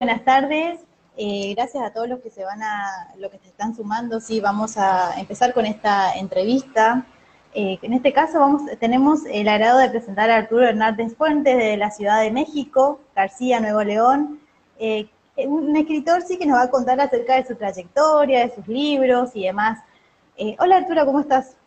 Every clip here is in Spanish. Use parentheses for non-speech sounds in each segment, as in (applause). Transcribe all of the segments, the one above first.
buenas tardes. Eh, gracias a todos los que se van a, los que se están sumando. Sí, vamos a empezar con esta entrevista. Eh, en este caso vamos, tenemos el agrado de presentar a Arturo Hernández Fuentes de la Ciudad de México, García, Nuevo León. Eh, un escritor sí que nos va a contar acerca de su trayectoria, de sus libros y demás. hola Arturo, ¿cómo estás?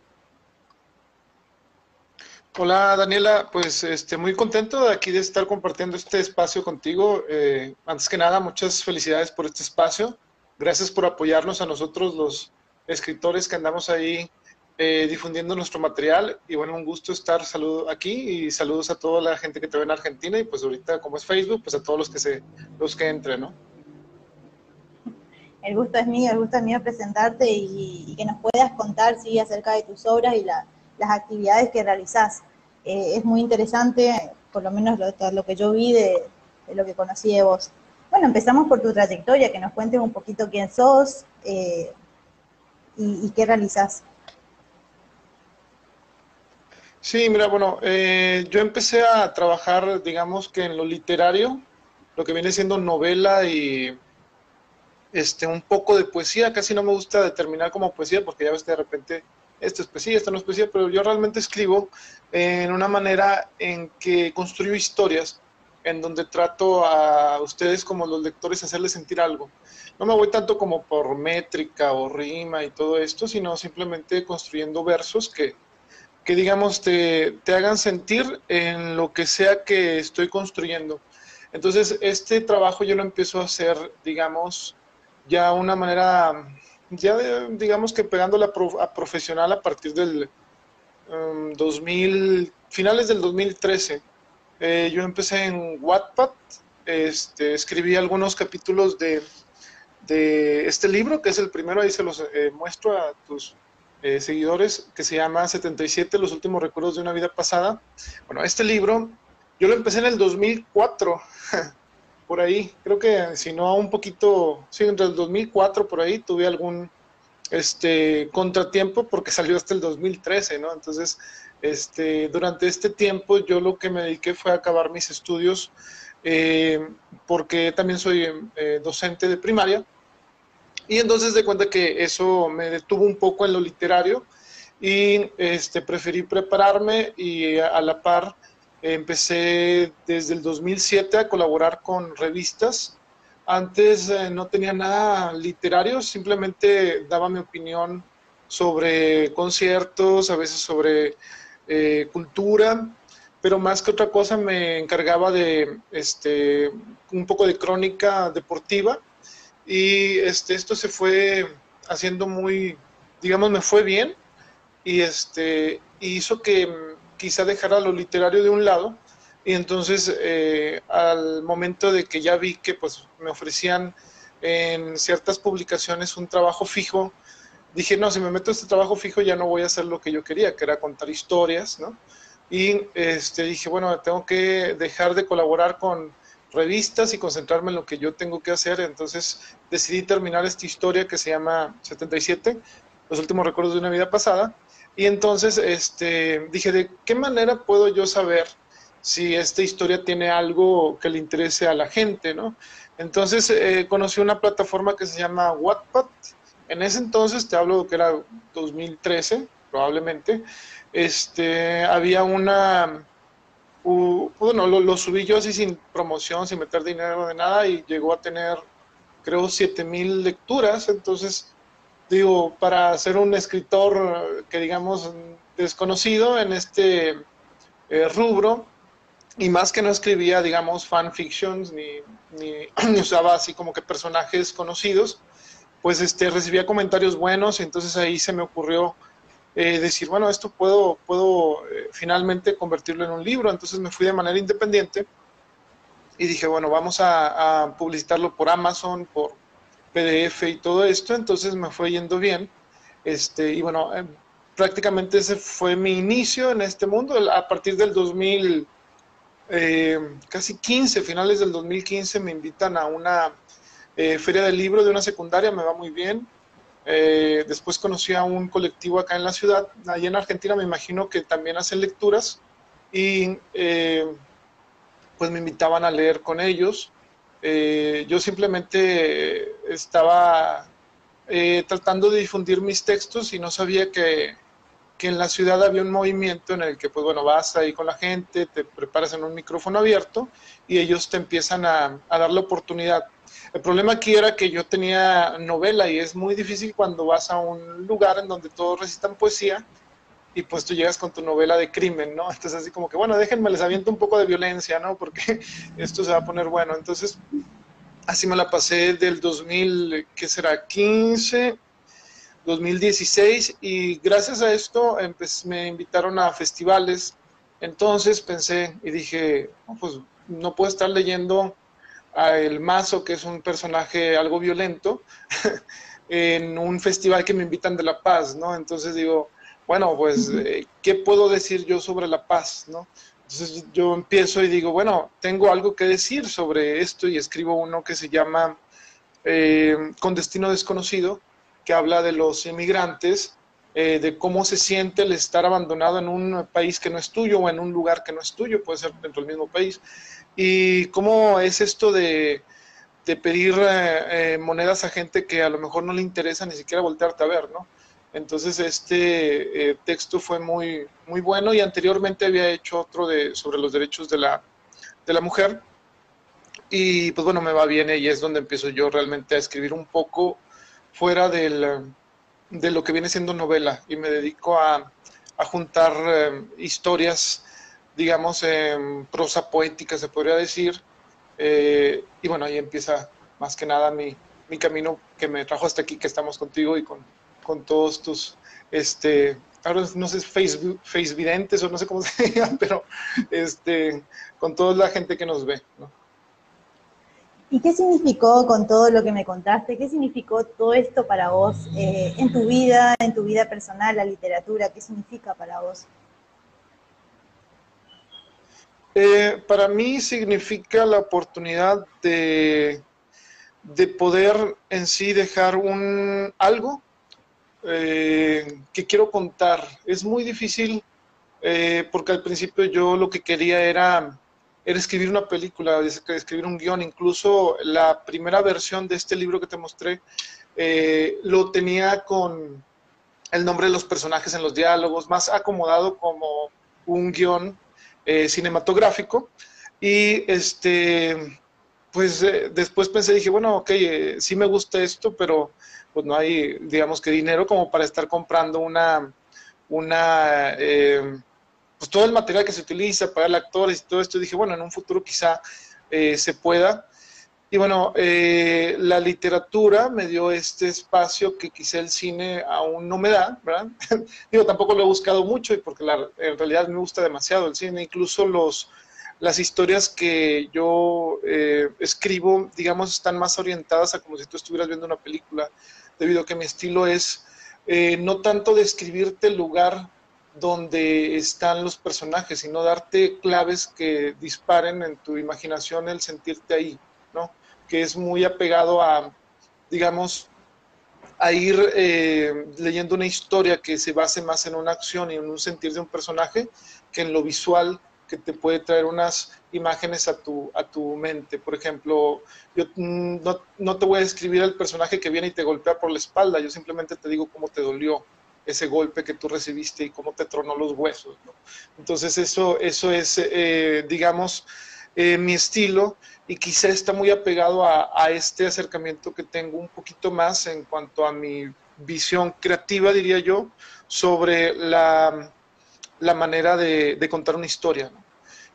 Hola Daniela, pues este, muy contento de aquí de estar compartiendo este espacio contigo. Eh, antes que nada, muchas felicidades por este espacio. Gracias por apoyarnos a nosotros los escritores que andamos ahí eh, difundiendo nuestro material. Y bueno, un gusto estar saludo aquí y saludos a toda la gente que te ve en Argentina y pues ahorita como es Facebook, pues a todos los que se, los que entren, ¿no? El gusto es mío, el gusto es mío presentarte y, que nos puedas contar sí, acerca de tus obras y la, las actividades que realizás. Eh, es muy interesante, por lo menos lo, que yo vi de, lo que conocí de vos. Bueno, empezamos por tu trayectoria, que nos cuentes un poquito quién sos eh, y, qué realizás. Sí, mira, bueno, eh, yo empecé a trabajar, digamos que en lo literario, lo que viene siendo novela y este, un poco de poesía, casi no me gusta determinar como poesía porque ya ves que de repente esto es poesía, esto no es poesía, pero yo realmente escribo en una manera en que construyo historias, en donde trato a ustedes como los lectores hacerles sentir algo. No me voy tanto como por métrica o rima y todo esto, sino simplemente construyendo versos que, que digamos, te, te hagan sentir en lo que sea que estoy construyendo. Entonces, este trabajo yo lo empiezo a hacer, digamos, ya una manera ya digamos que pegándola a profesional a partir del 2000, um, finales del 2013. Eh, yo empecé en Wattpad, este, escribí algunos capítulos de, de, este libro, que es el primero, ahí se los eh, muestro a tus eh, seguidores, que se llama 77, los últimos recuerdos de una vida pasada. Bueno, este libro, yo lo empecé en el 2004. (laughs) por ahí, creo que si no un poquito, sí, entre el 2004 por ahí tuve algún este contratiempo porque salió hasta el 2013, ¿no? Entonces, este, durante este tiempo yo lo que me dediqué fue a acabar mis estudios eh, porque también soy eh, docente de primaria y entonces de cuenta que eso me detuvo un poco en lo literario y este, preferí prepararme y a la par Empecé desde el 2007 a colaborar con revistas. Antes eh, no tenía nada literario, simplemente daba mi opinión sobre conciertos, a veces sobre eh, cultura, pero más que otra cosa me encargaba de este, un poco de crónica deportiva y este, esto se fue haciendo muy, digamos, me fue bien y este, hizo que quizá dejara lo literario de un lado y entonces eh, al momento de que ya vi que pues me ofrecían en ciertas publicaciones un trabajo fijo, dije, no, si me meto este trabajo fijo ya no voy a hacer lo que yo quería, que era contar historias, ¿no? Y este, dije, bueno, tengo que dejar de colaborar con revistas y concentrarme en lo que yo tengo que hacer. Entonces decidí terminar esta historia que se llama 77, los últimos recuerdos de una vida pasada, y entonces este, dije, ¿de qué manera puedo yo saber si esta historia tiene algo que le interese a la gente? ¿no? Entonces eh, conocí una plataforma que se llama Wattpad. En ese entonces, te hablo que era 2013, probablemente, este, había una... bueno, lo, lo, subí yo así sin promoción, sin meter dinero de nada y llegó a tener, creo, 7000 lecturas. Entonces digo, para ser un escritor que digamos desconocido en este eh, rubro, y más que no escribía, digamos, fanfictions, ni, ni, (clears throat) usaba así como que personajes conocidos, pues este, recibía comentarios buenos, y entonces ahí se me ocurrió eh, decir, bueno, esto puedo, puedo eh, finalmente convertirlo en un libro, entonces me fui de manera independiente y dije, bueno, vamos a, a publicitarlo por Amazon, por PDF y todo esto, entonces me fue yendo bien. Este, y bueno, em, prácticamente ese fue mi inicio en este mundo. A partir del 2000, eh, casi 15, finales del 2015, me invitan a una eh, feria del libro de una secundaria, me va muy bien. Eh, después conocí a un colectivo acá en la ciudad, allí en Argentina me imagino que también hacen lecturas y pues me invitaban a leer con ellos Eh, yo simplemente estaba eh, tratando de difundir mis textos y no sabía que, que, en la ciudad había un movimiento en el que, pues bueno, vas ahí con la gente, te preparas en un micrófono abierto y ellos te empiezan a, a dar la oportunidad. El problema aquí era que yo tenía novela y es muy difícil cuando vas a un lugar en donde todos recitan poesía y pues tú llegas con tu novela de crimen, ¿no? Entonces así como que, bueno, déjenme, les aviento un poco de violencia, ¿no? Porque (laughs) esto se va a poner bueno. Entonces, así me la pasé del 2000, ¿qué será? 15, 2016 y gracias a esto me invitaron a festivales. Entonces pensé y dije, pues no puedo estar leyendo a El Mazo, que es un personaje algo violento, (laughs) en un festival que me invitan de La Paz, ¿no? Entonces digo, bueno, pues, eh, ¿qué puedo decir yo sobre la paz, no? Entonces yo empiezo y digo, bueno, tengo algo que decir sobre esto y escribo uno que se llama eh, Con Destino Desconocido, que habla de los inmigrantes, eh, de cómo se siente el estar abandonado en un país que no es tuyo o en un lugar que no es tuyo, puede ser dentro del mismo país, y cómo es esto de, de pedir monedas a gente que a lo mejor no le interesa ni siquiera voltearte a ver, ¿no? Entonces este eh, texto fue muy, muy bueno y anteriormente había hecho otro de, sobre los derechos de la, de la mujer. Y pues bueno, me va bien y es donde empiezo yo realmente a escribir un poco fuera del, de lo que viene siendo novela y me dedico a, a juntar eh, historias, digamos, en prosa poética, se podría decir. Eh, y bueno, ahí empieza más que nada mi, mi camino que me trajo hasta aquí, que estamos contigo y con, con todos tus, este, ahora no sé, Facebook, videntes o no sé cómo (laughs) se diga, pero este, con toda la gente que nos ve. ¿Y qué significó con todo lo que me contaste? ¿Qué significó todo esto para vos eh, en tu vida, en tu vida personal, la literatura? ¿Qué significa para vos? Eh, para mí significa la oportunidad de, de poder en sí dejar un algo eh, que quiero contar. Es muy difícil eh, porque al principio yo lo que quería era, era escribir una película, escribir un guion. Incluso la primera versión de este libro que te mostré eh, lo tenía con el nombre de los personajes en los diálogos, más acomodado como un guion cinematográfico. Y este, pues después pensé, dije, bueno, ok, sí me gusta esto, pero pues no hay, digamos que dinero como para estar comprando una, una, eh, pues todo el material que se utiliza, pagar actores y todo esto. dije, bueno, en un futuro quizá eh, se pueda. Y bueno, eh, la literatura me dio este espacio que quizá el cine aún no me da, ¿verdad? (laughs) Digo, tampoco lo he buscado mucho y porque en realidad me gusta demasiado el cine, incluso los, las historias que yo escribo, digamos, están más orientadas a como si tú estuvieras viendo una película debido a que mi estilo es eh, no tanto describirte el lugar donde están los personajes, sino darte claves que disparen en tu imaginación el sentirte ahí, ¿no? Que es muy apegado a, digamos, a ir eh, leyendo una historia que se base más en una acción y en un sentir de un personaje que en lo visual que te puede traer unas imágenes a tu, a tu mente. Por ejemplo, yo mm, no, no, te voy a describir el personaje que viene y te golpea por la espalda, yo simplemente te digo cómo te dolió ese golpe que tú recibiste y cómo te tronó los huesos. Entonces eso, eso es, eh, digamos, eh, mi estilo y quizá está muy apegado a, a, este acercamiento que tengo un poquito más en cuanto a mi visión creativa, diría yo, sobre la, la manera de, de contar una historia. ¿no?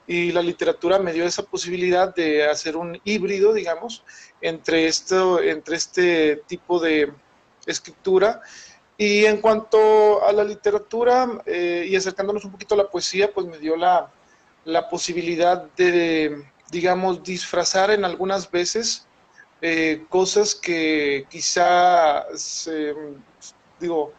Y la literatura me dio esa posibilidad de hacer un híbrido, digamos, entre, esto, entre este tipo de escritura. Y en cuanto a la literatura eh, y acercándonos un poquito a la poesía, pues me dio la, la posibilidad de, digamos, disfrazar en algunas veces eh, cosas que quizá, digo,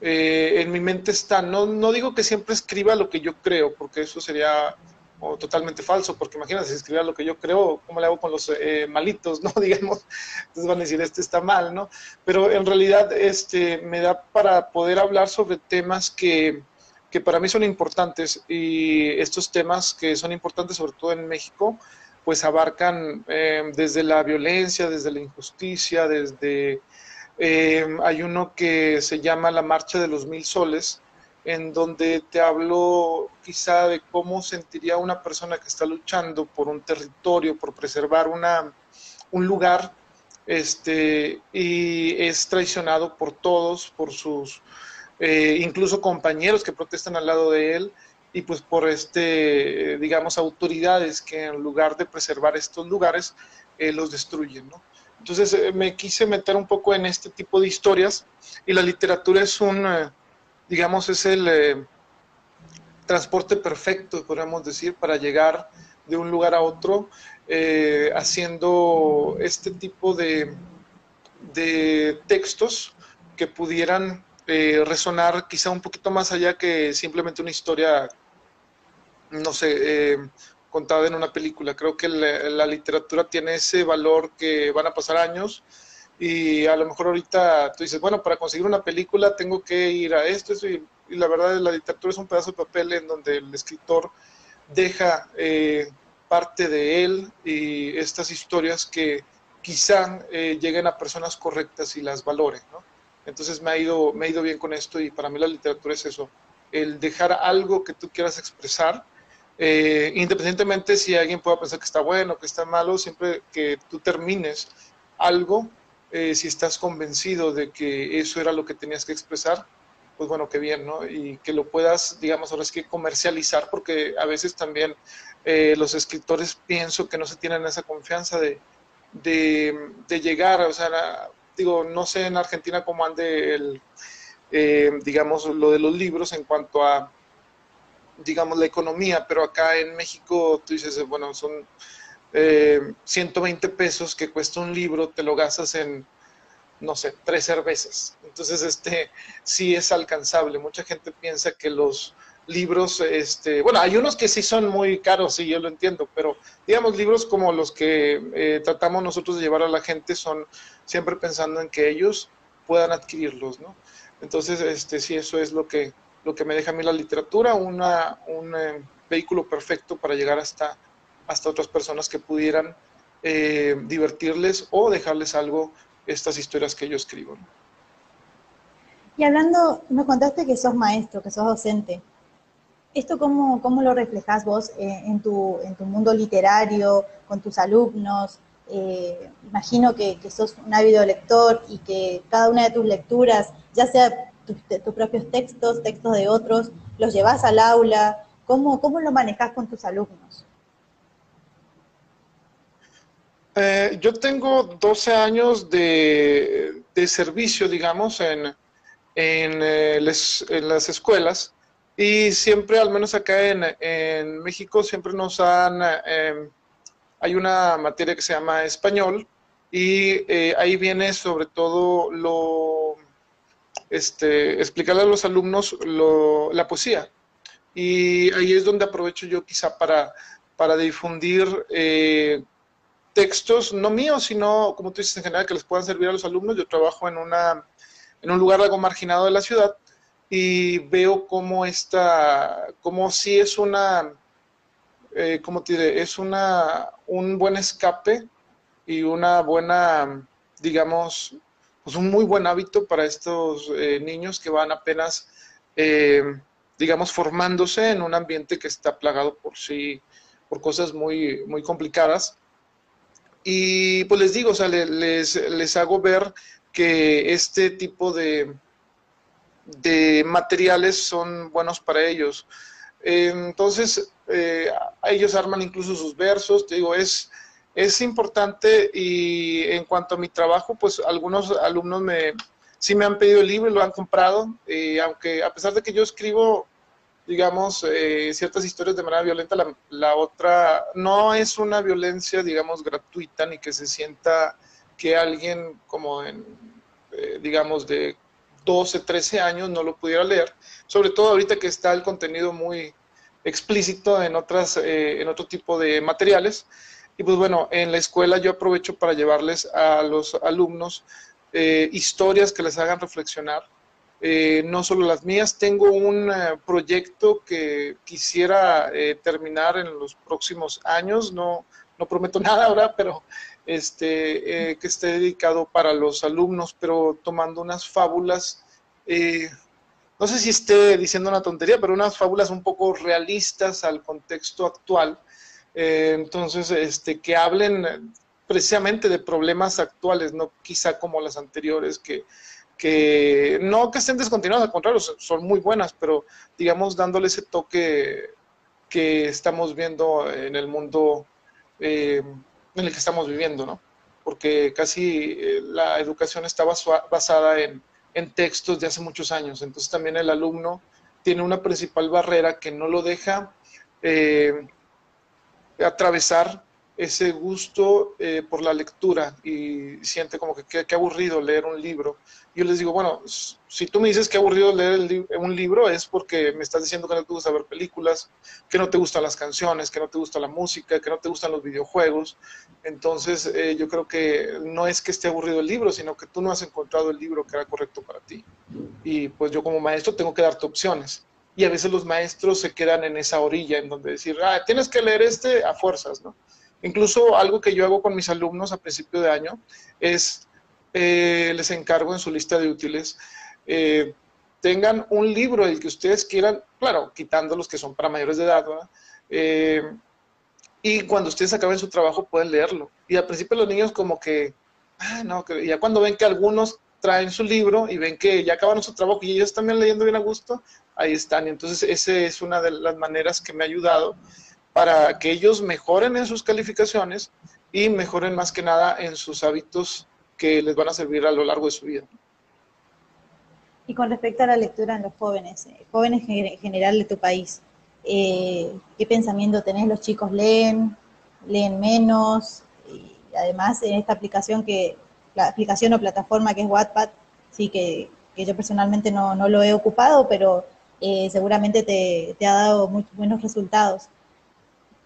eh, en mi mente están. No, no digo que siempre escriba lo que yo creo, porque eso sería o totalmente falso, porque imagínate, si escribiera lo que yo creo, ¿cómo le hago con los eh, malitos, no? (laughs) Digamos, entonces van a decir, este está mal, ¿no? Pero en realidad este, me da para poder hablar sobre temas que, que para mí son importantes y estos temas que son importantes sobre todo en México, pues abarcan desde la violencia, desde la injusticia, desde... hay uno que se llama La Marcha de los Mil Soles, en donde te hablo quizá de cómo sentiría una persona que está luchando por un territorio, por preservar una, un lugar, este, y es traicionado por todos, por sus eh, incluso compañeros que protestan al lado de él, y pues por este, digamos, autoridades que en lugar de preservar estos lugares, eh, los destruyen, ¿no? Entonces eh, me quise meter un poco en este tipo de historias y la literatura es un digamos, es el eh, transporte perfecto, podríamos decir, para llegar de un lugar a otro, eh, haciendo este tipo de, de textos que pudieran eh, resonar quizá un poquito más allá que simplemente una historia, no sé, contada en una película. Creo que la, literatura tiene ese valor que van a pasar años y a lo mejor ahorita tú dices, bueno, para conseguir una película tengo que ir a esto, y, la verdad la literatura es un pedazo de papel en donde el escritor deja eh, parte de él y estas historias que quizá eh, lleguen a personas correctas y las valoren, ¿no? Entonces me ha, ido, me ha ido bien con esto y para mí la literatura es eso, el dejar algo que tú quieras expresar, eh, independientemente si alguien pueda pensar que está bueno, que está malo, siempre que tú termines algo eh, si estás convencido de que eso era lo que tenías que expresar, pues bueno, qué bien, ¿no? Y que lo puedas, digamos, ahora es que comercializar, porque a veces también eh, los escritores pienso que no se tienen esa confianza de, de, llegar, o sea, digo, no sé en Argentina cómo ande el, eh, digamos, lo de los libros en cuanto a, digamos, la economía, pero acá en México tú dices, bueno, son 120 eh, pesos que cuesta un libro, te lo gastas en, no sé, tres cervezas. Entonces, este sí es alcanzable. Mucha gente piensa que los libros, este, bueno, hay unos que sí son muy caros, sí, yo lo entiendo, pero digamos, libros como los que eh, tratamos nosotros de llevar a la gente son siempre pensando en que ellos puedan adquirirlos, ¿no? Entonces, este, sí, eso es lo que, lo que me deja a mí la literatura, una, un eh, vehículo perfecto para llegar hasta hasta otras personas que pudieran eh, divertirles o dejarles algo estas historias que yo escribo. Y hablando, nos contaste que sos maestro, que sos docente. ¿Esto cómo, cómo lo reflejas vos eh, en, tu, en tu mundo literario, con tus alumnos? Eh, imagino que, sos un ávido lector y que cada una de tus lecturas, ya sea tus propios textos, textos de otros, los llevas al aula. ¿Cómo, cómo lo manejas con tus alumnos? Eh, yo tengo 12 años de, servicio, digamos, eh, en, las escuelas y siempre, al menos acá en, México, siempre nos han... Em, hay una materia que se llama español y eh, ahí viene sobre todo lo... Este, explicarle a los alumnos la poesía. Y ahí es donde aprovecho yo quizá para, para difundir textos, no míos, sino, como tú dices, en general, que les puedan servir a los alumnos. Yo trabajo en, una, en un lugar algo marginado de la ciudad y veo cómo esta, como si es una, eh, ¿cómo te diré? Es una, un buen escape y una buena, digamos, pues un muy buen hábito para estos eh, niños que van apenas, eh, digamos, formándose en un ambiente que está plagado por sí, por cosas muy, muy complicadas y pues les digo, o sea, les, les hago ver que este tipo de, de materiales son buenos para ellos. Entonces, eh, ellos arman incluso sus versos, te digo, es, es importante y en cuanto a mi trabajo, pues algunos alumnos me, sí me han pedido el libro y lo han comprado, y aunque a pesar de que yo escribo digamos, eh, ciertas historias de manera violenta, la, otra no es una violencia, digamos, gratuita, ni que se sienta que alguien como en, eh, digamos, de 12, 13 años no lo pudiera leer, sobre todo ahorita que está el contenido muy explícito en, otras, eh, en otro tipo de materiales. Y pues bueno, en la escuela yo aprovecho para llevarles a los alumnos historias que les hagan reflexionar, eh, no solo las mías, tengo un eh, proyecto que quisiera eh, terminar en los próximos años, no, no prometo (laughs) nada ahora, pero este, que esté dedicado para los alumnos, pero tomando unas fábulas, no sé si esté diciendo una tontería, pero unas fábulas un poco realistas al contexto actual. Entonces, este, que hablen precisamente de problemas actuales, no quizá como las anteriores, que, que no que estén descontinuadas, al contrario, son muy buenas, pero digamos dándole ese toque que estamos viendo en el mundo eh, en el que estamos viviendo, ¿no? Porque casi eh, la educación está basada en, en textos de hace muchos años, entonces también el alumno tiene una principal barrera que no lo deja eh, atravesar ese gusto por la lectura y siente como que qué aburrido leer un libro. Yo les digo, bueno, si tú me dices que aburrido leer un libro es porque me estás diciendo que no te gusta ver películas, que no te gustan las canciones, que no te gusta la música, que no te gustan los videojuegos. Entonces eh, yo creo que no es que esté aburrido el libro, sino que tú no has encontrado el libro que era correcto para ti. Y pues yo como maestro tengo que darte opciones. Y a veces los maestros se quedan en esa orilla en donde decir, ah, tienes que leer este a fuerzas, ¿no? Incluso algo que yo hago con mis alumnos a principio de año es, eh, les encargo en su lista de útiles, eh, tengan un libro el que ustedes quieran, claro, quitando los que son para mayores de edad, eh, y cuando ustedes acaben su trabajo pueden leerlo. Y al principio los niños como que, ah, no, ya cuando ven que algunos traen su libro y ven que ya acabaron su trabajo y ellos también leyendo bien a gusto, ahí están. Y entonces esa es una de las maneras que me ha ayudado para que ellos mejoren en sus calificaciones y mejoren más que nada en sus hábitos que les van a servir a lo largo de su vida. Y con respecto a la lectura en los jóvenes, eh, jóvenes en general de tu país, eh, ¿qué pensamiento tenés? ¿Los chicos leen? ¿Leen menos? Y además, en esta aplicación que, la aplicación o plataforma que es Wattpad, sí que, yo personalmente no, lo he ocupado, pero eh, seguramente te, te, ha dado muy buenos resultados.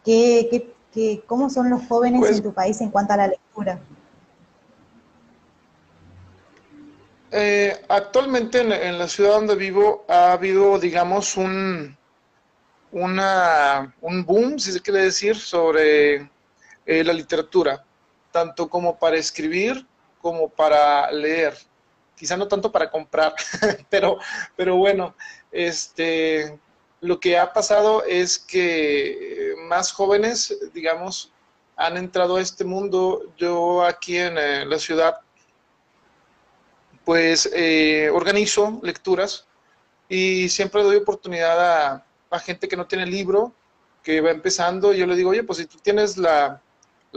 ¿Qué, qué, cómo son los jóvenes pues en tu país en cuanto a la lectura? Eh, actualmente en, la ciudad donde vivo ha habido, digamos, un, una, un boom, si se quiere decir, sobre eh, la literatura, tanto como para escribir como para leer. Quizá no tanto para comprar, (laughs) pero, pero bueno, este, lo que ha pasado es que más jóvenes, digamos, han entrado a este mundo. Yo aquí en eh, la ciudad, pues eh, organizo lecturas y siempre doy oportunidad a, gente que no tiene libro, que va empezando. Yo le digo, oye, pues si tú tienes la,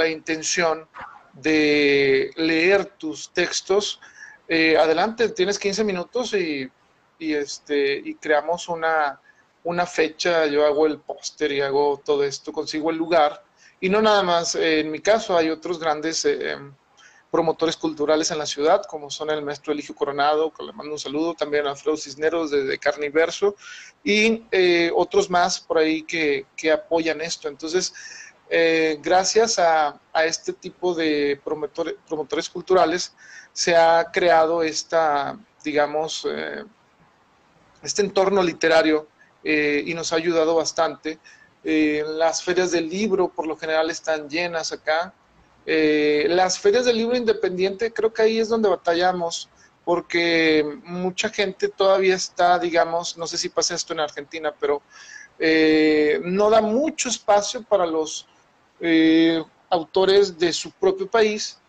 intención de leer tus textos, eh, adelante, tienes 15 minutos y, y, este, y creamos una, una fecha, yo hago el póster y hago todo esto, consigo el lugar. Y no nada más, eh, en mi caso hay otros grandes eh, promotores culturales en la ciudad, como son el maestro Eligio Coronado, que le mando un saludo, también a Alfredo Cisneros de, de Carniverso, y eh, otros más por ahí que, que apoyan esto. Entonces, gracias a, a, este tipo de promotores, culturales, se ha creado esta, digamos, este entorno literario eh, y nos ha ayudado bastante. Eh, las ferias del libro por lo general están llenas acá. Eh, las ferias del libro independiente creo que ahí es donde batallamos porque mucha gente todavía está, digamos, no sé si pasa esto en Argentina, pero no da mucho espacio para los autores de su propio país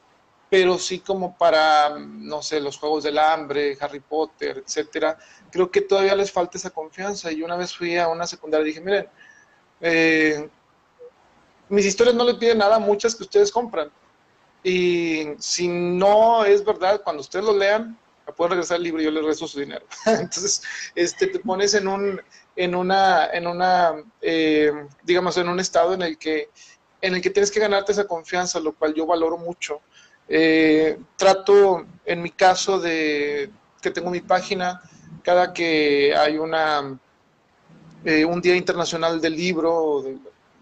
pero sí como para, no sé, los Juegos del Hambre, Harry Potter, etcétera, creo que todavía les falta esa confianza. Y una vez fui a una secundaria y dije, miren, eh, mis historias no le piden nada a muchas que ustedes compran. Y si no es verdad, cuando ustedes lo lean, pueden regresar el libro y yo les regreso su dinero. (laughs) Entonces, este, te pones en un, en una, en una, eh, digamos, en un estado en el que, en el que tienes que ganarte esa confianza, lo cual yo valoro mucho eh, trato, en mi caso, de que tengo mi página, cada que hay una eh, un Día Internacional del Libro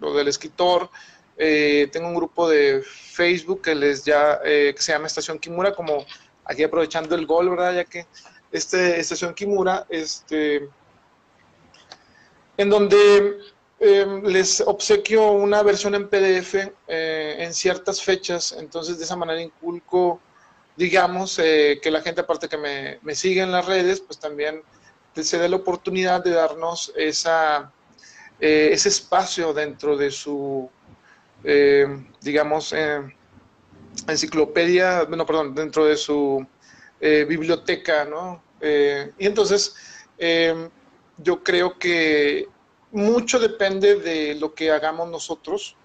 o, del escritor, eh, tengo un grupo de Facebook que les ya que se llama Estación Kimura, como aquí aprovechando el gol, ¿verdad? Ya que este Estación Kimura, este, en donde em, les obsequio una versión en PDF eh, en ciertas fechas, entonces de esa manera inculco, digamos, eh, que la gente aparte que me, me, sigue en las redes, pues también se dé la oportunidad de darnos esa, ese espacio dentro de su, digamos, enciclopedia, bueno, perdón, dentro de su biblioteca, ¿no? y entonces, yo creo que mucho depende de lo que hagamos nosotros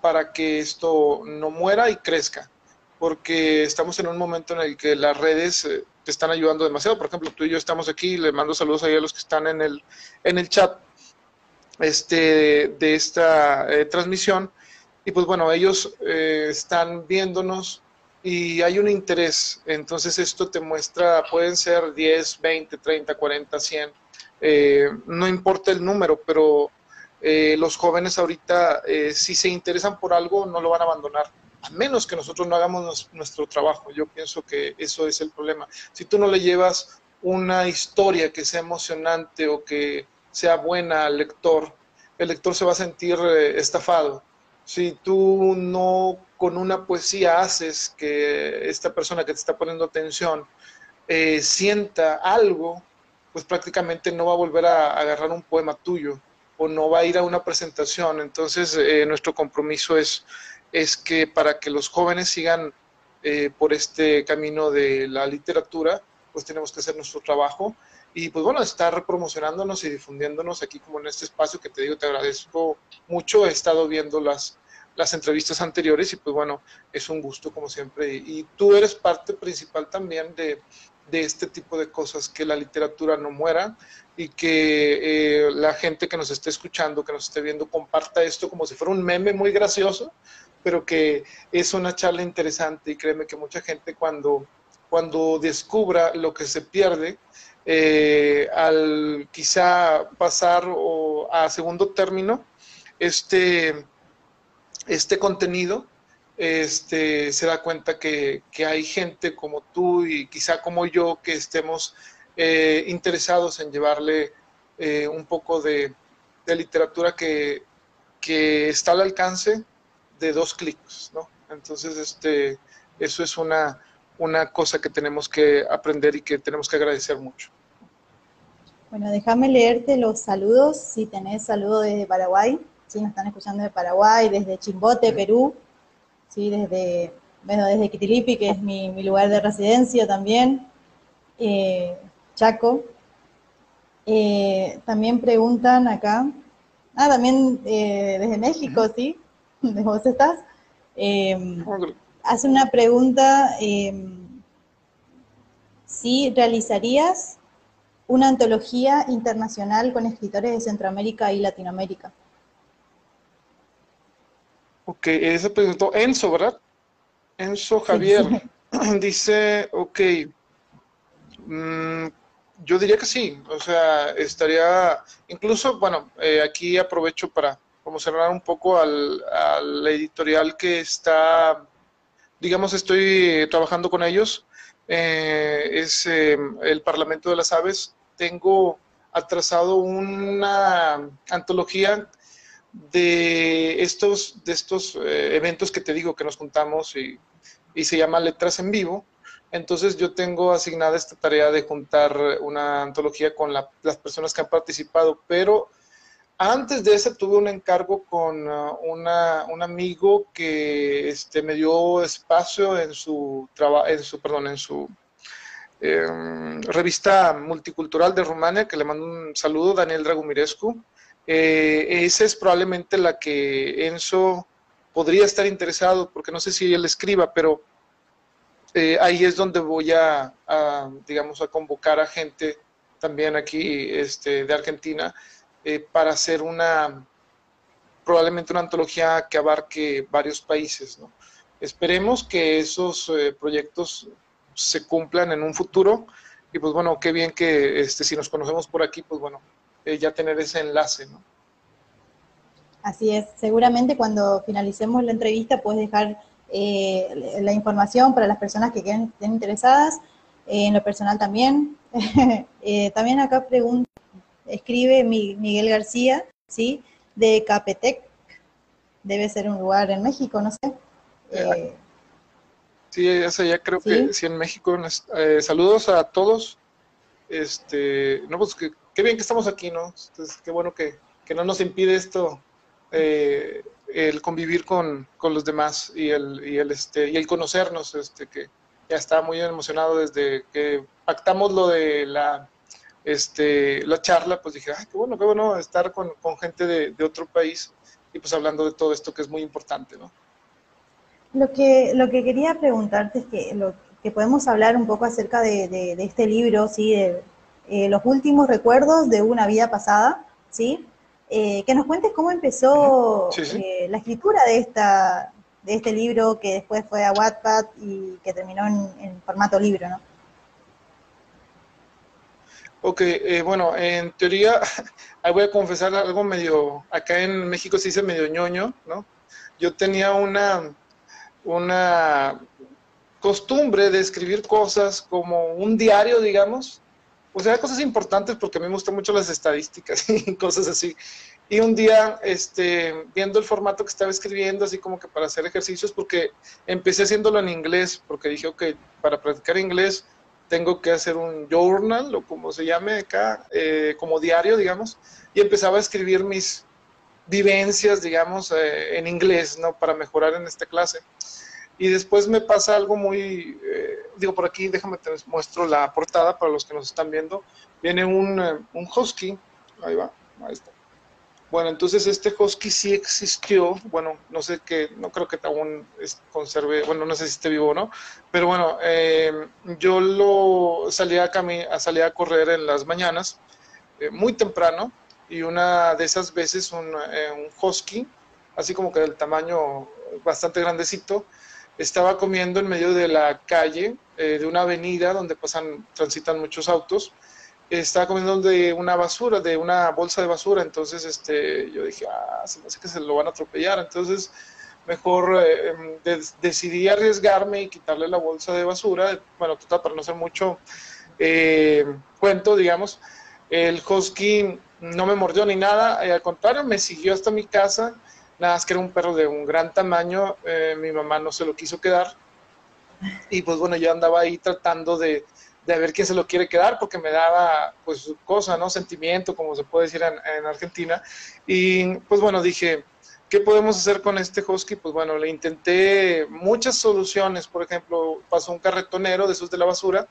para que esto no muera y crezca, porque estamos en un momento en el que las redes eh, te están ayudando demasiado. Por ejemplo, tú y yo estamos aquí, le mando saludos ahí a los que están en el, en el chat este, de esta eh, transmisión. Y pues bueno, ellos eh, están viéndonos y hay un interés. Entonces esto te muestra, pueden ser 10, 20, 30, 40, 100 eh, no importa el número, pero eh, los jóvenes ahorita, eh, si se interesan por algo, no lo van a abandonar, a menos que nosotros no hagamos nuestro trabajo. Yo pienso que eso es el problema. Si tú no le llevas una historia que sea emocionante o que sea buena al lector, el lector se va a sentir estafado. Si tú no con una poesía haces que esta persona que te está poniendo atención sienta algo, pues prácticamente no va a volver a, agarrar un poema tuyo o no va a ir a una presentación. Entonces, eh, nuestro compromiso es, es que para que los jóvenes sigan eh, por este camino de la literatura, pues tenemos que hacer nuestro trabajo y pues bueno, estar promocionándonos y difundiéndonos aquí como en este espacio que te digo, te agradezco mucho, he estado viendo las, las entrevistas anteriores y pues bueno, es un gusto como siempre y tú eres parte principal también de, de este tipo de cosas, que la literatura no muera y que eh, la gente que nos esté escuchando, que nos esté viendo, comparta esto como si fuera un meme muy gracioso, pero que es una charla interesante y créeme que mucha gente cuando, cuando descubra lo que se pierde, eh, al quizá pasar o a segundo término este, este contenido, este, se da cuenta que, hay gente como tú y quizá como yo que estemos eh, interesados en llevarle eh, un poco de, literatura que, está al alcance de dos clics, ¿no? Entonces, este, eso es una, una cosa que tenemos que aprender y que tenemos que agradecer mucho. Bueno, déjame leerte los saludos, si tenés saludos desde Paraguay, si nos están escuchando de Paraguay, desde Chimbote, Perú, ¿sí? desde, bueno, desde Quitilipi, que es mi, lugar de residencia también, eh, Chaco. Eh, también preguntan acá, ah, también eh, desde México, ¿sí? (laughs) ¿De vos estás? hace una pregunta, si realizarías una antología internacional con escritores de Centroamérica y Latinoamérica. Ok, ese presentó Enzo, ¿verdad? Enzo Javier. (laughs) (clears throat) Dice, ok, mm, yo diría que sí, o sea, estaría, incluso, bueno, eh, aquí aprovecho para promocionar un poco al, editorial que está, digamos, estoy trabajando con ellos, eh, es em, el Parlamento de las Aves. Tengo atrasado una antología de estos, de estos eh, eventos que te digo que nos juntamos y, se llama Letras en Vivo. Entonces yo tengo asignada esta tarea de juntar una antología con las personas que han participado, pero antes de eso tuve un encargo con uh, un amigo que este, me dio espacio en su, en su, perdón, en su em, revista multicultural de Rumania, que le mando un saludo, Daniel Dragumirescu. Eh, esa es probablemente la que Enzo podría estar interesado, porque no sé si él escriba, pero eh, ahí es donde voy a, digamos, a convocar a gente también aquí este, de Argentina eh, para hacer una, probablemente una antología que abarque varios países. Esperemos que esos proyectos se cumplan en un futuro y pues bueno, qué bien que este, si nos conocemos por aquí, pues bueno, eh, ya tener ese enlace. Así es, seguramente cuando finalicemos la entrevista puedes dejar eh, la información para las personas que estén interesadas, eh, en lo personal también. (laughs) también acá pregunta, escribe Miguel García, ¿sí? de Capetec, debe ser un lugar en México, no sé. Eh, sí, esa ya creo que sí en México. Eh, saludos a todos. Este, no, pues que, qué bien que estamos aquí, ¿no? Entonces, qué bueno que, que no nos impide esto eh, el convivir con, con, los demás y el, y el, este, y el conocernos, este, que ya está muy emocionado desde que pactamos lo de la, este, la charla, pues dije, ay, qué bueno, qué bueno estar con, con gente de, de, otro país y pues hablando de todo esto que es muy importante, ¿no? Lo que, lo que quería preguntarte es que, lo, que podemos hablar un poco acerca de, de, de este libro, ¿sí? De eh, los últimos recuerdos de una vida pasada, ¿sí? Eh, que nos cuentes cómo empezó eh, la escritura de, esta, de este libro que después fue a Wattpad y que terminó en, formato libro, ¿no? Ok, eh, bueno, en teoría, (laughs) ahí voy a confesar algo medio, acá en México se dice medio ñoño, ¿no? Yo tenía una, una costumbre de escribir cosas como un diario, digamos, o sea, cosas importantes porque a mí me gustan mucho las estadísticas (laughs) y cosas así. Y un día, este, viendo el formato que estaba escribiendo, así como que para hacer ejercicios, porque empecé haciéndolo en inglés, porque dije, ok, para practicar inglés tengo que hacer un journal, o como se llame acá, eh, como diario, digamos, y empezaba a escribir mis vivencias, digamos, eh, en inglés, ¿no? Para mejorar en esta clase. Y después me pasa algo muy, eh, digo por aquí, déjame te muestro la portada para los que nos están viendo. Viene un, eh, un husky, ahí va, ahí está. Bueno, entonces este husky sí existió, bueno, no sé qué, no creo que aún conserve, bueno, no sé si esté vivo o no, pero bueno, eh, yo lo salía a, salía a correr en las mañanas, muy temprano, y una de esas veces un, un husky, así como que del tamaño bastante grandecito, estaba comiendo en medio de la calle, eh, de una avenida donde pasan, transitan muchos autos. Estaba comiendo de una basura, de una bolsa de basura. Entonces, este, yo dije, ah, se me hace que se lo van a atropellar. Entonces, mejor eh, em, decidí arriesgarme y quitarle la bolsa de basura. Bueno, total, para no hacer mucho eh, cuento, digamos. El husky no me mordió ni nada, al contrario, me siguió hasta mi casa Nada más que era un perro de un gran tamaño, eh, mi mamá no se lo quiso quedar. Y pues bueno, yo andaba ahí tratando de, de ver quién se lo quiere quedar, porque me daba pues cosa, ¿no? Sentimiento, como se puede decir en, en, Argentina. Y pues bueno, dije, ¿qué podemos hacer con este husky? Pues bueno, le intenté muchas soluciones, por ejemplo, pasó un carretonero de esos de la basura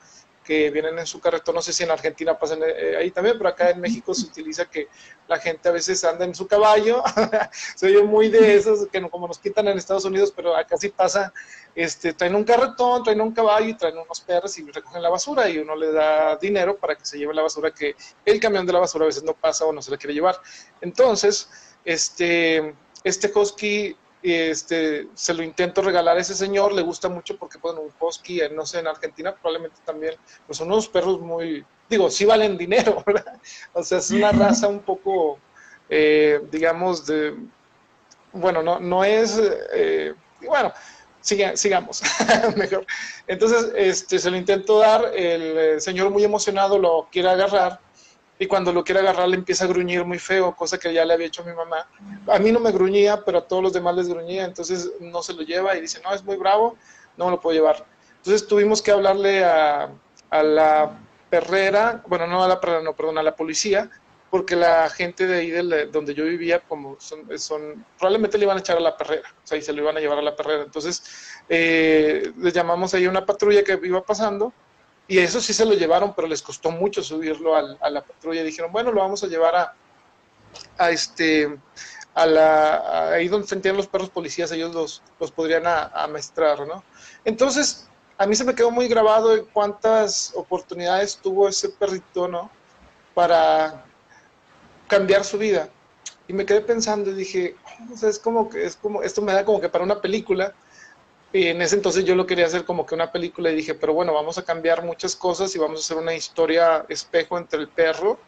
que vienen en su carretón, no sé si en Argentina pasan eh, ahí también, pero acá en México se utiliza que la gente a veces anda en su caballo, (laughs) soy muy de esos que como nos quitan en Estados Unidos, pero acá sí pasa, este, traen un carretón, traen un caballo y traen unos perros y recogen la basura y uno le da dinero para que se lleve la basura que el camión de la basura a veces no pasa o no se la quiere llevar. Entonces, este, este husky este, se lo intento regalar a ese señor, le gusta mucho porque ponen un husky, no sé, en Argentina probablemente también, pues son unos perros muy, digo, sí valen dinero, (laughs) ¿verdad? O sea, es una raza un poco, eh, digamos, de, bueno, no, no es, eh, bueno, sigamos, (laughs) mejor. Entonces, este, se lo intento dar, el señor muy emocionado lo quiere agarrar, y cuando lo quiere agarrar le empieza a gruñir muy feo, cosa que ya le había hecho mi mamá. A mí no me gruñía, pero a todos los demás les gruñía, entonces no se lo lleva y dice, no, es muy bravo, no me lo puedo llevar. Entonces tuvimos que hablarle a, a la perrera, bueno, no a la perrera, no, perdón, a la policía, porque la gente de ahí de donde yo vivía, como son, son, probablemente le iban a echar a la perrera, o sea, y se lo iban a llevar a la perrera. Entonces, eh, le llamamos ahí a una patrulla que iba pasando, y eso sí se lo llevaron, pero les costó mucho subirlo a la patrulla. Dijeron, bueno, lo vamos a llevar a, este, a la, ahí donde sentían los perros policías, ellos los, los podrían amestrar, ¿no? Entonces, a mí se me quedó muy grabado en cuántas oportunidades tuvo ese perrito, ¿no? Para cambiar su vida. Y me quedé pensando y dije, oh, o sea, es como que, es como, esto me da como que para una película, y en ese entonces yo lo quería hacer como que una película y dije, pero bueno, vamos a cambiar muchas cosas y vamos a hacer una historia espejo entre el perro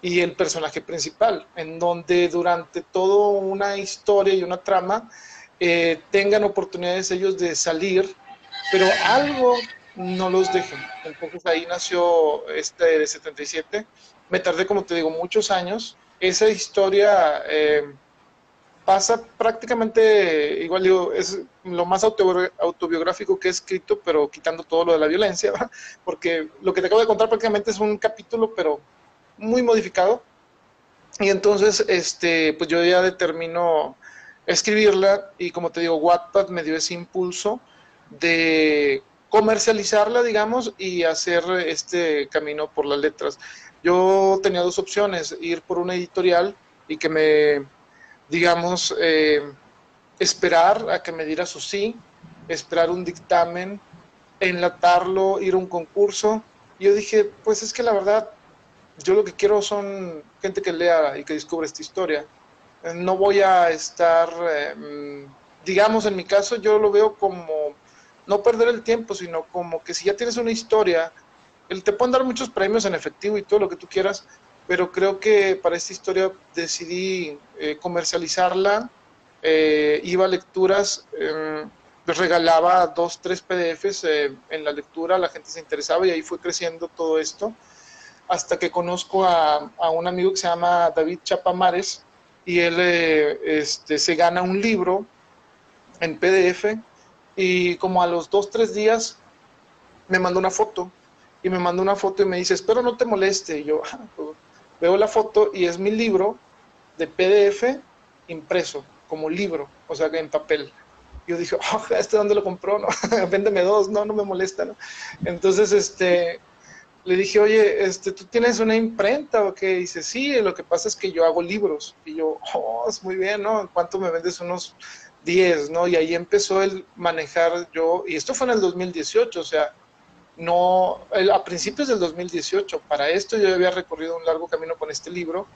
y el personaje principal, en donde durante toda una historia y una trama eh, tengan oportunidades ellos de salir, pero algo no los dejen. Entonces ahí nació este de 77. Me tardé, como te digo, muchos años. Esa historia... Eh, pasa prácticamente, igual digo, es lo más autobiográfico que he escrito, pero quitando todo lo de la violencia, (laughs) porque lo que te acabo de contar prácticamente es un capítulo, pero muy modificado. Y entonces, este, pues yo ya determino escribirla y como te digo, Wattpad me dio ese impulso de comercializarla, digamos, y hacer este camino por las letras. Yo tenía dos opciones, ir por una editorial y que me digamos, eh, esperar a que me diera su sí, esperar un dictamen, enlatarlo, ir a un concurso. yo dije, pues es que la verdad, yo lo que quiero son gente que lea y que descubra esta historia. Eh, no voy a estar, em, digamos, en mi caso, yo lo veo como no perder el tiempo, sino como que si ya tienes una historia, te pueden dar muchos premios en efectivo y todo lo que tú quieras, pero creo que para esta historia decidí eh, comercializarla, eh, iba a lecturas, em, regalaba dos, tres PDFs eh, en la lectura, la gente se interesaba y ahí fue creciendo todo esto, hasta que conozco a, un amigo que se llama David Chapamares y él este, se gana un libro en PDF y como a los dos, tres días me mandó una foto y me mandó una foto y me dice, espero no te moleste. Y yo, (laughs) ah, pues, veo la foto y es mi libro de PDF impreso, como libro, o sea, en papel. Yo dije, oh, (laughs) ¿este dónde lo compró? No, (laughs) véndeme dos, no, no me molesta, ¿no? Entonces, este, le dije, oye, este, ¿tú tienes una imprenta o qué? dice, sí, lo que pasa es que yo hago libros. Y yo, (laughs) oh, es muy bien, ¿no? ¿Cuánto me vendes? Unos 10, ¿no? Y ahí empezó el manejar yo, y esto fue en el 2018, o sea, no, a principios del 2018, para esto yo había recorrido un largo camino con este libro,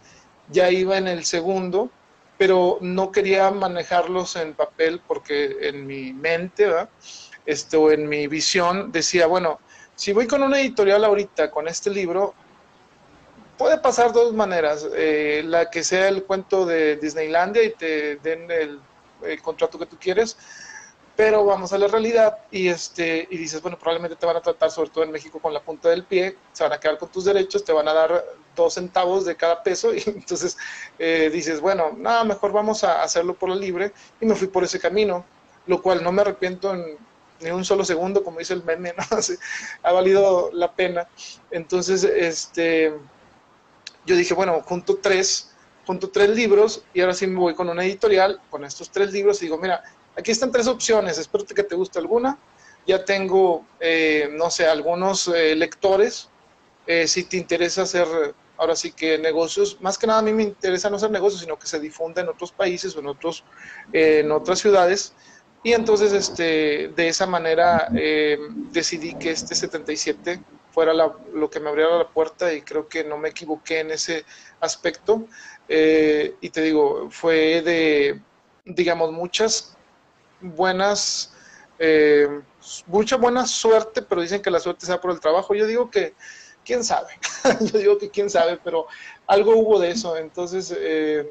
ya iba en el segundo, pero no quería manejarlos en papel porque en mi mente, Este, en mi visión decía, bueno, si voy con una editorial ahorita con este libro, puede pasar dos maneras, eh, la que sea el cuento de Disneylandia y te den el contrato que tú quieres, pero vamos a la realidad y, este, y dices, bueno, probablemente te van a tratar, sobre todo en México, con la punta del pie, se van a quedar con tus derechos, te van a dar dos centavos de cada peso (laughs) y entonces eh, dices, bueno, nada, mejor vamos a hacerlo por la libre y me fui por ese camino, lo cual no me arrepiento en ni un solo segundo, como dice el meme, (laughs) ¿no? ha valido la pena. Entonces, este, yo dije, bueno, junto tres, junto tres libros y ahora sí me voy con una editorial, con estos tres libros y digo, mira, Aquí están tres opciones, espero que te guste alguna. Ya tengo, eh, no sé, algunos eh, lectores. Eh, si te interesa hacer, ahora sí que negocios, más que nada a mí me interesa no hacer negocios, sino que se difunda en otros países o en, otros, en otras ciudades. Y entonces, este, de esa manera, decidí que este 77 fuera lo que me abriera la puerta y creo que no me equivoqué en ese aspecto. y te digo, fue de, digamos, muchas buenas, eh, mucha buena suerte, pero dicen que la suerte sea por el trabajo. Yo digo que, quién sabe, (laughs) yo digo que quién sabe, pero algo hubo de eso. Entonces, eh,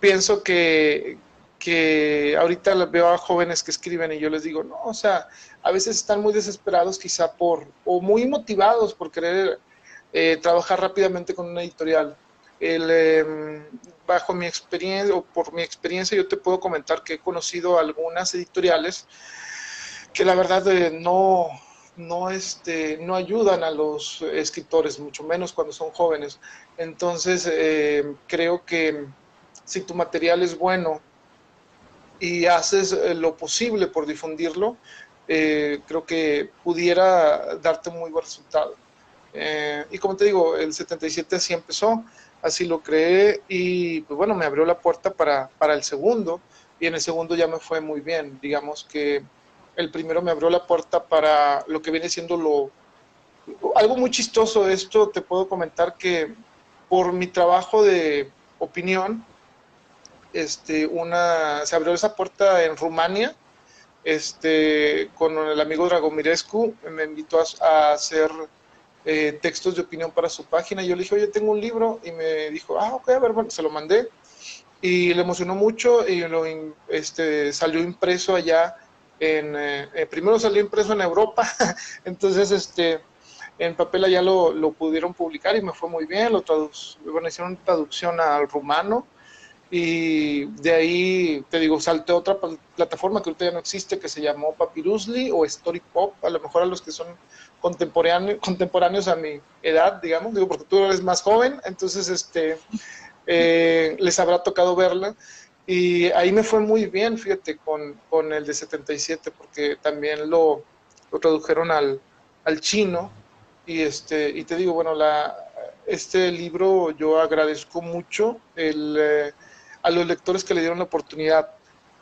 pienso que, que ahorita veo a jóvenes que escriben y yo les digo, no, o sea, a veces están muy desesperados quizá por, o muy motivados por querer eh, trabajar rápidamente con una editorial. El, em, bajo mi experiencia o por mi experiencia yo te puedo comentar que he conocido algunas editoriales que la verdad eh, no, no, este, no ayudan a los escritores, mucho menos cuando son jóvenes. Entonces, eh, creo que si tu material es bueno y haces eh, lo posible por difundirlo, creo que pudiera darte un muy buen resultado. y como te digo, el 77 así empezó así lo creé y pues bueno, me abrió la puerta para, para el segundo y en el segundo ya me fue muy bien. Digamos que el primero me abrió la puerta para lo que viene siendo lo... Algo muy chistoso esto, te puedo comentar que por mi trabajo de opinión, este, una, se abrió esa puerta en Rumania, este, con el amigo Dragomirescu, me invitó a hacer eh, textos de opinión para su página. Y yo le dije, oye, tengo un libro. Y me dijo, ah, ok, a ver, bueno, se lo mandé. Y le emocionó mucho y lo, este, salió impreso allá. En, eh, eh, primero salió impreso en Europa, (laughs) entonces este, en papel allá lo, lo, pudieron publicar y me fue muy bien. Lo bueno, hicieron traducción al rumano y de ahí, te digo, salté a otra plataforma que ahorita ya no existe, que se llamó Papirusly o Story Pop, a lo mejor a los que son contemporáneos, contemporáneos a mi edad, digamos, digo, porque tú eres más joven, entonces este, (laughs) eh, les habrá tocado verla. Y ahí me fue muy bien, fíjate, con, con el de 77, porque también lo, lo tradujeron al, al, chino. Y, este, y te digo, bueno, la, este libro yo agradezco mucho el, eh, a los lectores que le dieron la oportunidad.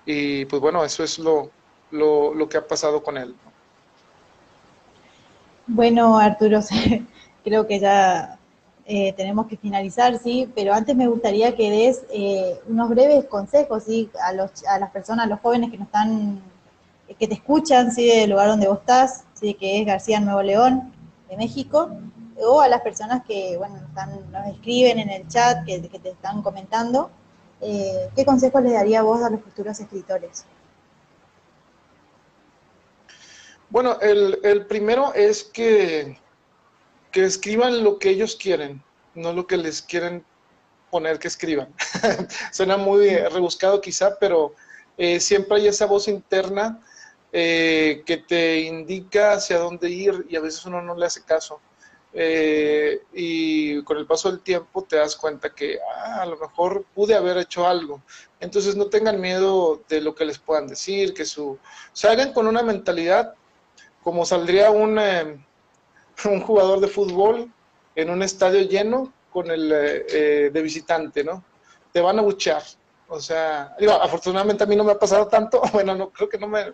Y pues bueno, eso es lo, lo, lo que ha pasado con él. Bueno, Arturo, (laughs) creo que ya eh, tenemos que finalizar, sí, pero antes me gustaría que des eh, unos breves consejos, sí, a, los, a las personas, a los jóvenes que nos están, que te escuchan, sí, del lugar donde vos estás, sí, que es García Nuevo León, de México, o a las personas que, bueno, nos escriben en el chat, que, te están comentando, eh, ¿qué consejos le daría vos a los futuros escritores? Bueno, el, el primero es que que escriban lo que ellos quieren, no lo que les quieren poner que escriban. (laughs) Suena muy rebuscado quizá, pero eh, siempre hay esa voz interna eh, que te indica hacia dónde ir y a veces uno no le hace caso. Eh, y con el paso del tiempo te das cuenta que ah, a lo mejor pude haber hecho algo. Entonces no tengan miedo de lo que les puedan decir, que su... Se hagan con una mentalidad como saldría un (laughs) un jugador de fútbol en un estadio lleno con el eh, eh, de visitante, ¿no? Te van a buchear. O sea, afortunadamente a mí no me ha pasado tanto, (laughs) bueno, no creo que no me,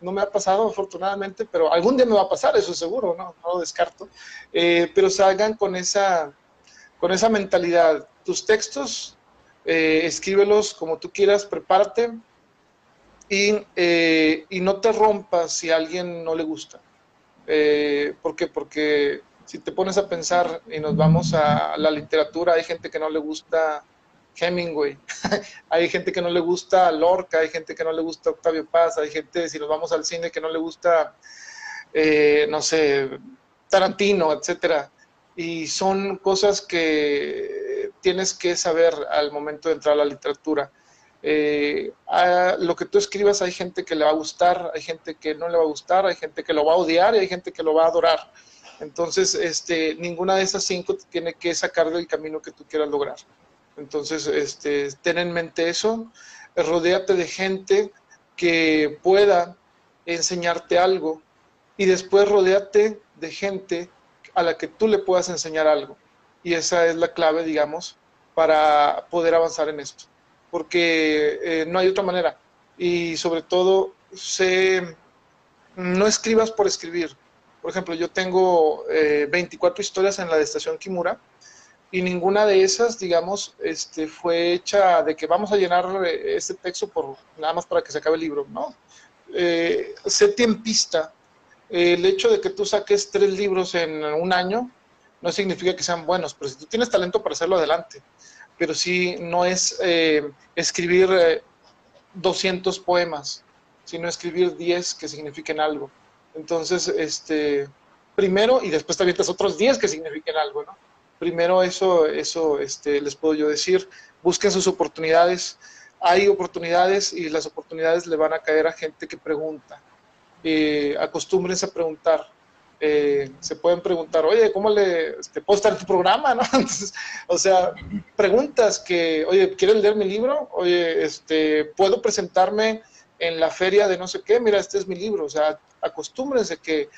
no me ha pasado afortunadamente, pero algún día me va a pasar, eso seguro, ¿no? No lo descarto. Eh, pero salgan con esa, con esa mentalidad. Tus textos, escríbelos como tú quieras, prepárate y, y no te rompas si a alguien no le gusta. Eh, ¿Por qué? Porque si te pones a pensar y nos vamos a la literatura, hay gente que no le gusta Hemingway, (laughs) hay gente que no le gusta Lorca, hay gente que no le gusta Octavio Paz, hay gente, si nos vamos al cine, que no le gusta, eh, no sé, Tarantino, etcétera. Y son cosas que tienes que saber al momento de entrar a la literatura. Eh, a lo que tú escribas hay gente que le va a gustar, hay gente que no le va a gustar, hay gente que lo va a odiar y hay gente que lo va a adorar. Entonces, este, ninguna de esas cinco tiene que sacar del camino que tú quieras lograr. Entonces, este, ten en mente eso, rodéate de gente que pueda enseñarte algo y después rodéate de gente a la que tú le puedas enseñar algo. Y esa es la clave, digamos, para poder avanzar en esto porque eh, no hay otra manera. Y sobre todo, no escribas por escribir. Por ejemplo, yo tengo 24 eh, historias en la de Estación Kimura y ninguna de esas, digamos, este, fue hecha de que vamos a llenar eh, este texto por nada más para que se acabe el libro. No, sé tiempista. El hecho de que tú saques tres libros en un año no significa que sean buenos, pero si tú tienes talento para hacerlo adelante pero sí no es eh, escribir 200 eh, poemas, sino escribir 10 que signifiquen algo. Entonces, este, primero, y después te avientas otros 10 que signifiquen algo, ¿no? Primero eso, eso este, les puedo yo decir, busquen sus oportunidades. Hay oportunidades y las oportunidades le van a caer a gente que pregunta. Eh, acostúmbrense a preguntar. Eh, se pueden preguntar, oye, ¿cómo le te puedo estar en tu programa? ¿no? (laughs) o sea, preguntas que, oye, ¿quieres leer mi libro? Oye, este, ¿puedo presentarme en la feria de no sé qué? Mira, este es mi libro. O sea, acostúmbrense que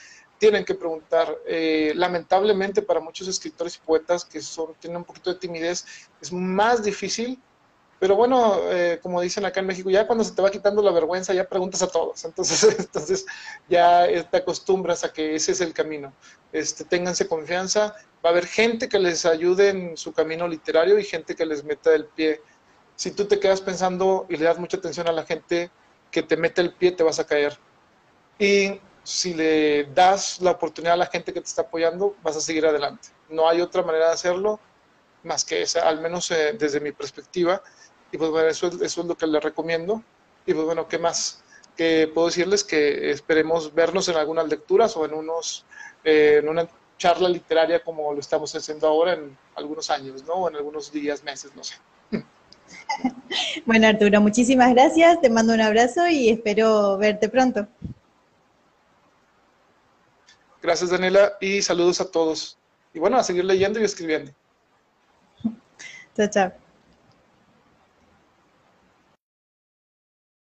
tienen que preguntar. Eh, lamentablemente para muchos escritores y poetas que son, tienen un poquito de timidez, es más difícil pero bueno, eh, como dicen acá en México, ya cuando se te va quitando la vergüenza, ya preguntas a todos. Entonces, (laughs) entonces ya te acostumbras a que ese es el camino. Este, ténganse confianza. Va a haber gente que les ayude en su camino literario y gente que les meta el pie. Si tú te quedas pensando y le das mucha atención a la gente que te mete el pie, te vas a caer. Y si le das la oportunidad a la gente que te está apoyando, vas a seguir adelante. No hay otra manera de hacerlo más que esa, al menos eh, desde mi perspectiva. Y pues bueno, eso, eso es lo que les recomiendo. Y pues bueno, ¿qué más? Que puedo decirles que esperemos vernos en algunas lecturas o en unos eh, en una charla literaria como lo estamos haciendo ahora en algunos años, ¿no? O en algunos días, meses, no sé. (laughs) Bueno, Arturo, muchísimas gracias, te mando un abrazo y espero verte pronto. Gracias, Daniela, y saludos a todos. Y bueno, a seguir leyendo y escribiendo. Chao, chao.